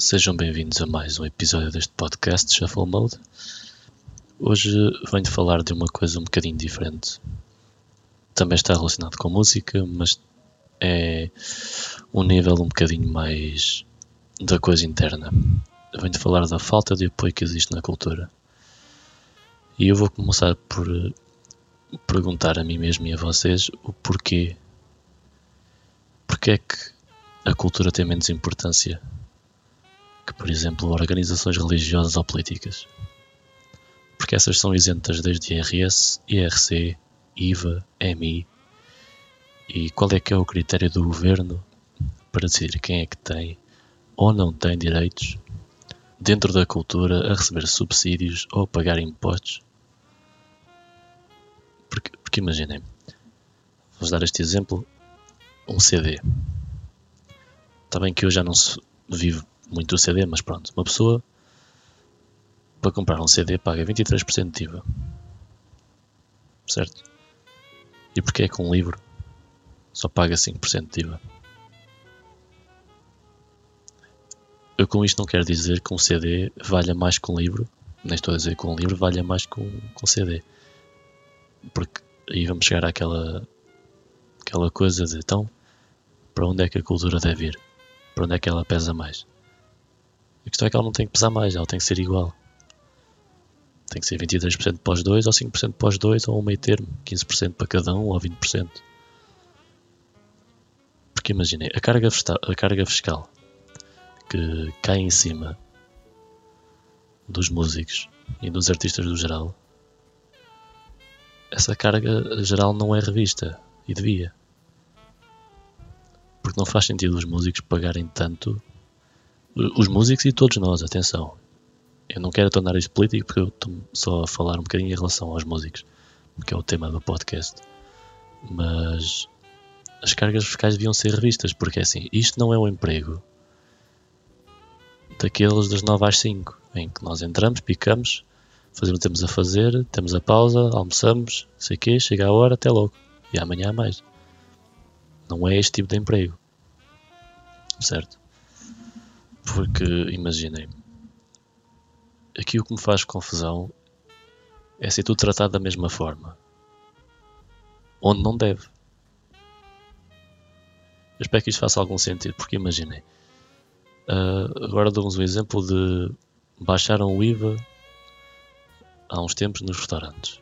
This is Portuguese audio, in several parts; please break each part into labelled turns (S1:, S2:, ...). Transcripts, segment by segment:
S1: Sejam bem-vindos a mais um episódio deste podcast Shuffle Mode. Hoje venho falar de uma coisa um bocadinho diferente. Também está relacionado com música, mas é um nível um bocadinho mais da coisa interna. Venho falar da falta de apoio que existe na cultura. E eu vou começar por perguntar a mim mesmo e a vocês o porquê. Porquê é que a cultura tem menos importância que, por exemplo, organizações religiosas ou políticas. Porque essas são isentas desde IRS, IRC, IVA, MI. E qual é que é o critério do governo para decidir quem é que tem ou não tem direitos dentro da cultura a receber subsídios ou a pagar impostos? Porque, porque imaginem, vou dar este exemplo, um CD. Está bem que eu já não vivo muito o CD, mas pronto, uma pessoa para comprar um CD paga 23% de IVA. Certo? E porquê é que um livro só paga 5% de IVA? Eu com isto não quero dizer que um CD valha mais que um livro, nem estou a dizer que um livro valha mais que um, que um CD. Porque aí vamos chegar àquela, àquela coisa de então, para onde é que a cultura deve ir? para onde é que ela pesa mais. A questão é que ela não tem que pesar mais, ela tem que ser igual. Tem que ser 23% para os dois, ou 5% para os dois, ou um meio termo, 15% para cada um, ou 20%. Porque imaginei, a carga, a carga fiscal que cai em cima dos músicos e dos artistas do geral, essa carga geral não é revista e devia porque não faz sentido os músicos pagarem tanto. Os músicos e todos nós, atenção. Eu não quero tornar isto político porque eu estou só a falar um bocadinho em relação aos músicos, que é o tema do podcast. Mas as cargas fiscais deviam ser revistas, porque assim, isto não é um emprego daqueles das 9 às 5, em que nós entramos, picamos, fazemos o que temos a fazer, temos a pausa, almoçamos, sei o quê, chega a hora, até logo. E amanhã há mais. Não é este tipo de emprego. Certo? Porque, imaginem, aqui o que me faz confusão é ser tudo tratado da mesma forma. Onde não deve. Eu espero que isto faça algum sentido, porque imaginem. Uh, agora dou-vos um exemplo de baixaram o IVA há uns tempos nos restaurantes.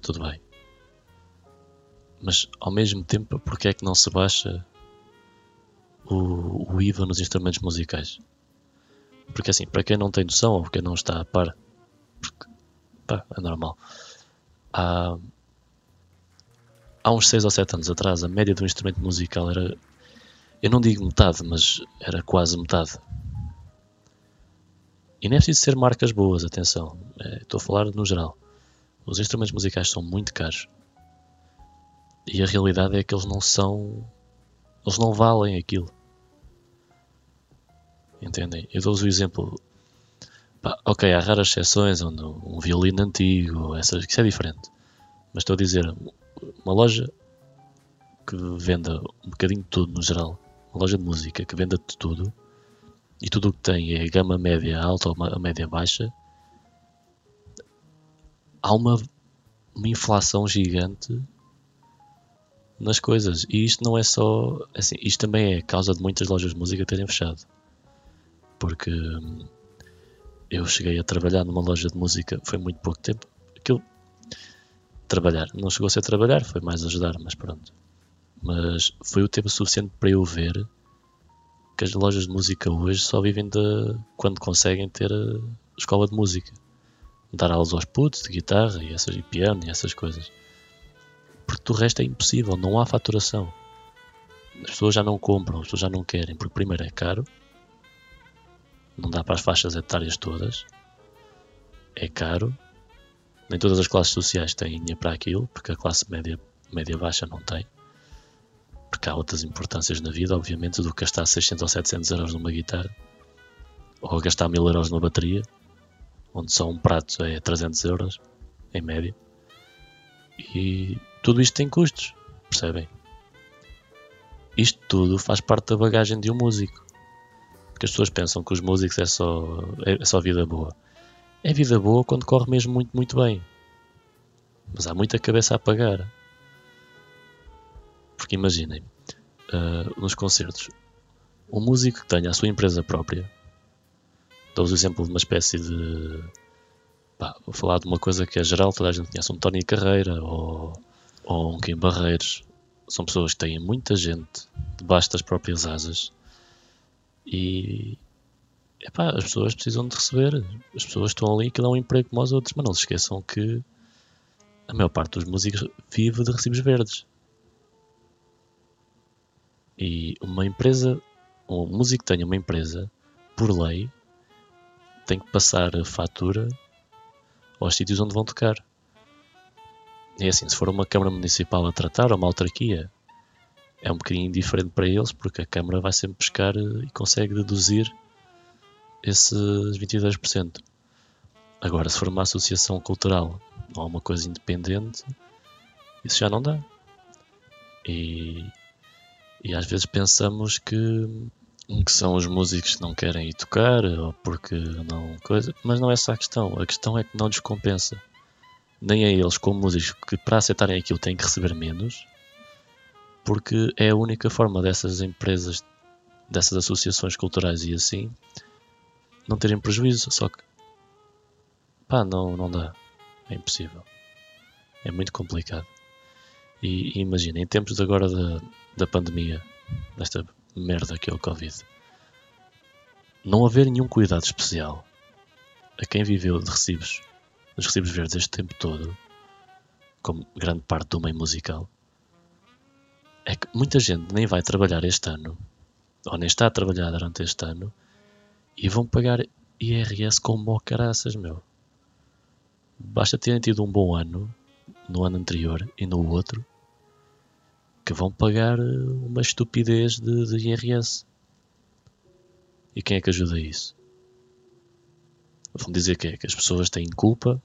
S1: Tudo bem. Mas ao mesmo tempo, porque é que não se baixa o, o IVA nos instrumentos musicais? Porque assim, para quem não tem noção ou quem não está a par, porque, pá, é normal. Há, há uns 6 ou 7 anos atrás, a média do instrumento musical era, eu não digo metade, mas era quase metade. E não é preciso ser marcas boas, atenção. É, estou a falar no geral. Os instrumentos musicais são muito caros. E a realidade é que eles não são. Eles não valem aquilo. Entendem? Eu dou-vos o exemplo. Pá, ok, há raras exceções onde um violino antigo, essas, isso é diferente. Mas estou a dizer, uma loja que venda um bocadinho de tudo no geral, uma loja de música que venda de tudo e tudo o que tem é gama média alta ou média baixa, há uma, uma inflação gigante nas coisas. E isto não é só. Assim, isto também é causa de muitas lojas de música terem fechado. Porque eu cheguei a trabalhar numa loja de música, foi muito pouco tempo. Aquilo. Trabalhar. Não chegou a ser trabalhar, foi mais ajudar, mas pronto. Mas foi o tempo suficiente para eu ver que as lojas de música hoje só vivem de quando conseguem ter escola de música. Dar aulas aos putos de guitarra e, essas, e piano e essas coisas porque do resto é impossível, não há faturação. As pessoas já não compram, as pessoas já não querem, porque primeiro é caro, não dá para as faixas etárias todas, é caro, nem todas as classes sociais têm dinheiro para aquilo, porque a classe média, média baixa não tem, porque há outras importâncias na vida, obviamente, do que gastar 600 ou 700 euros numa guitarra, ou gastar 1000 euros numa bateria, onde só um prato é 300 euros, em média. E tudo isto tem custos, percebem? isto tudo faz parte da bagagem de um músico. Porque as pessoas pensam que os músicos é só, é só vida boa. É vida boa quando corre mesmo muito, muito bem. Mas há muita cabeça a pagar. Porque imaginem, uh, nos concertos, um músico que tenha a sua empresa própria, dou-vos o exemplo de uma espécie de. Pá, vou falar de uma coisa que é geral, toda a gente conhece, um Tony Carreira ou, ou um Kim Barreiros. São pessoas que têm muita gente debaixo das próprias asas e epá, as pessoas precisam de receber. As pessoas estão ali que dão um emprego como aos outros, mas não se esqueçam que a maior parte dos músicos vive de recibos verdes. E uma empresa, um músico que tenha uma empresa, por lei, tem que passar a fatura aos sítios onde vão tocar. É assim, se for uma Câmara Municipal a tratar, ou uma autarquia, é um bocadinho diferente para eles, porque a Câmara vai sempre buscar e consegue deduzir esses 22%. Agora, se for uma associação cultural ou uma coisa independente, isso já não dá. E e às vezes pensamos que, que são os músicos que não querem ir tocar ou porque não coisa, mas não é essa a questão. A questão é que não lhes compensa. Nem a eles, como músicos, que para aceitarem aquilo têm que receber menos, porque é a única forma dessas empresas, dessas associações culturais e assim, não terem prejuízo. Só que, pá, não, não dá. É impossível. É muito complicado. E, e imagina, em tempos agora da, da pandemia, desta merda que é o Covid, não haver nenhum cuidado especial a quem viveu de recibos, dos recibos verdes este tempo todo, como grande parte do meio musical, é que muita gente nem vai trabalhar este ano, ou nem está a trabalhar durante este ano, e vão pagar IRS como caraças, meu. Basta terem tido um bom ano no ano anterior e no outro que vão pagar eh, uma estupidez de, de IRS. E quem é que ajuda isso? Vão dizer que é que as pessoas têm culpa.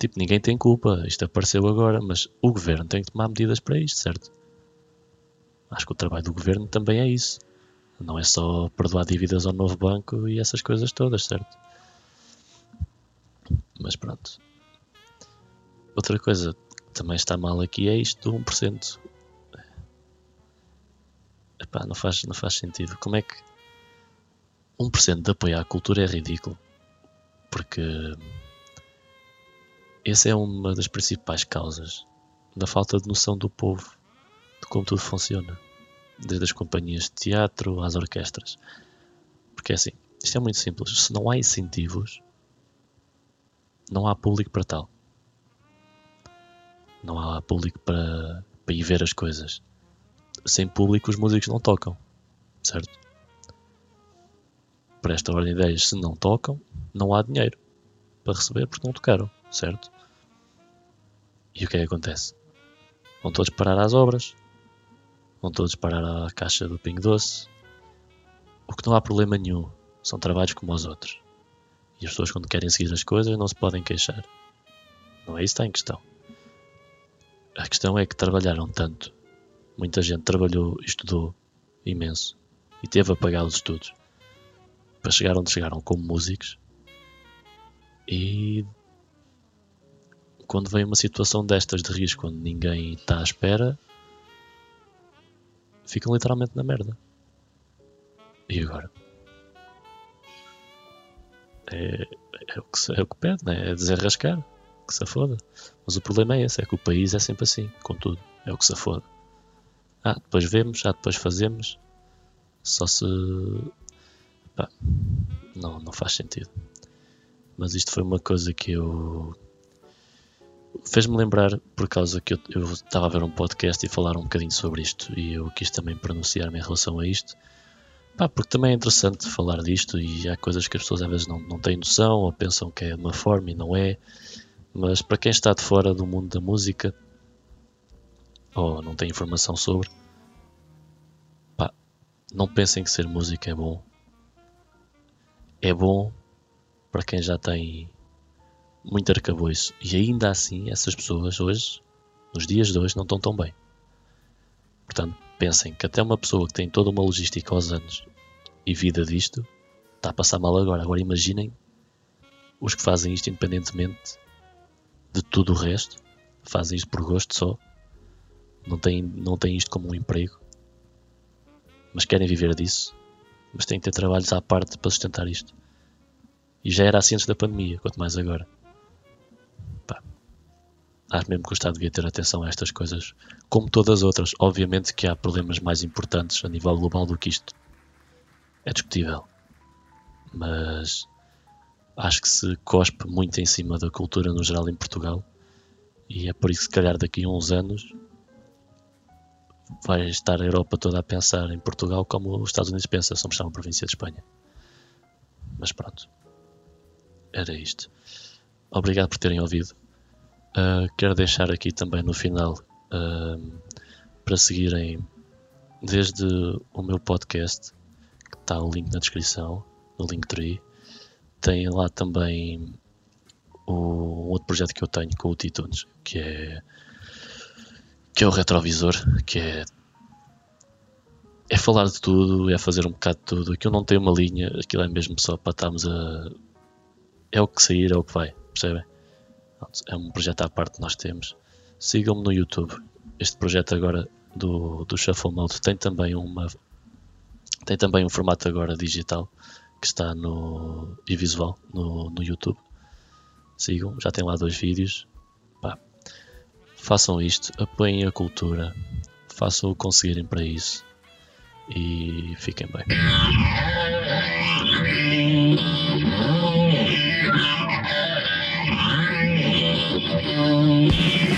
S1: Tipo, ninguém tem culpa. Isto apareceu agora, mas o governo tem que tomar medidas para isto, certo? Acho que o trabalho do governo também é isso. Não é só perdoar dívidas ao novo banco e essas coisas todas, certo? Mas pronto. Outra coisa também está mal aqui é isto do 1%. Epá, não faz, não faz sentido. Como é que 1% de apoio à cultura é ridículo? Porque essa é uma das principais causas da falta de noção do povo de como tudo funciona. Desde as companhias de teatro às orquestras. Porque é assim, isto é muito simples. Se não há incentivos, não há público para tal não há público para, para ir ver as coisas. Sem público, os músicos não tocam, certo? Para esta ordem de ideias, se não tocam, não há dinheiro para receber porque não tocaram, certo? E o que é que acontece? Vão todos parar às obras, vão todos parar à caixa do Pingo Doce. O que não há problema nenhum, são trabalhos como os outros. E as pessoas, quando querem seguir as coisas, não se podem queixar. Não é isso que está em questão. A questão é que trabalharam tanto. Muita gente trabalhou e estudou imenso e teve a pagar os estudos para chegar onde chegaram como músicos. E quando vem uma situação destas de risco, quando ninguém está à espera, ficam literalmente na merda. E agora? É, é, o, que, é o que pede, né? é desenrascar que se foda. Mas o problema é esse, é que o país é sempre assim, com tudo, é o que se foda. Ah, depois vemos, ah, depois fazemos. Só se. Pá, não, não faz sentido. Mas isto foi uma coisa que eu. Fez-me lembrar, por causa que eu, estava a ver um podcast e falar um bocadinho sobre isto, e eu quis também pronunciar-me em relação a isto. Pá, porque também é interessante falar disto e há coisas que as pessoas às vezes não, não têm noção ou pensam que é de uma forma e não é. Mas para quem está de fora do mundo da música ou não tem informação sobre, pá, não pensem que ser música é bom. É bom para quem já tem muito arcabouço. E ainda assim, essas pessoas hoje, nos dias de hoje, não estão tão bem. Portanto, pensem que até uma pessoa que tem toda uma logística aos anos e vida disto está a passar mal agora. Agora imaginem os que fazem isto independentemente de tudo o resto, fazem isto por gosto só, não têm, não têm isto como um emprego, mas querem viver disso, mas têm que ter trabalhos à parte para sustentar isto. E já era assim antes da pandemia, quanto mais agora. Acho mesmo que o Estado devia ter atenção a estas coisas, como todas as outras. Obviamente que há problemas mais importantes a nível global do que isto. É discutível. Mas acho que se cospe muito em cima da cultura no geral em Portugal. E é por isso que, se calhar, daqui a uns anos vai estar a Europa toda a pensar em Portugal como os Estados Unidos pensam, somos só uma província de Espanha. Mas pronto, era isto. Obrigado por terem ouvido. Uh, quero deixar aqui também no final uh, para seguirem desde o meu podcast, que está o link na descrição, no Linktree. Tem lá também o outro projeto que eu tenho com o Titunes, que é que é o retrovisor, que é é falar de tudo, é fazer um bocado de tudo. Aquilo não tem uma linha, aquilo é mesmo só para estarmos a. É o que sair, é o que vai, percebem? É um projeto à parte que nós temos. Sigam-me no YouTube. Este projeto agora do, do Shuffle Mode tem também uma. Tem também um formato agora digital que está no. e visual no, no YouTube. Sigam, já tem lá dois vídeos. Pá, façam isto, apoiem a cultura, façam o conseguirem para isso e fiquem bem. you.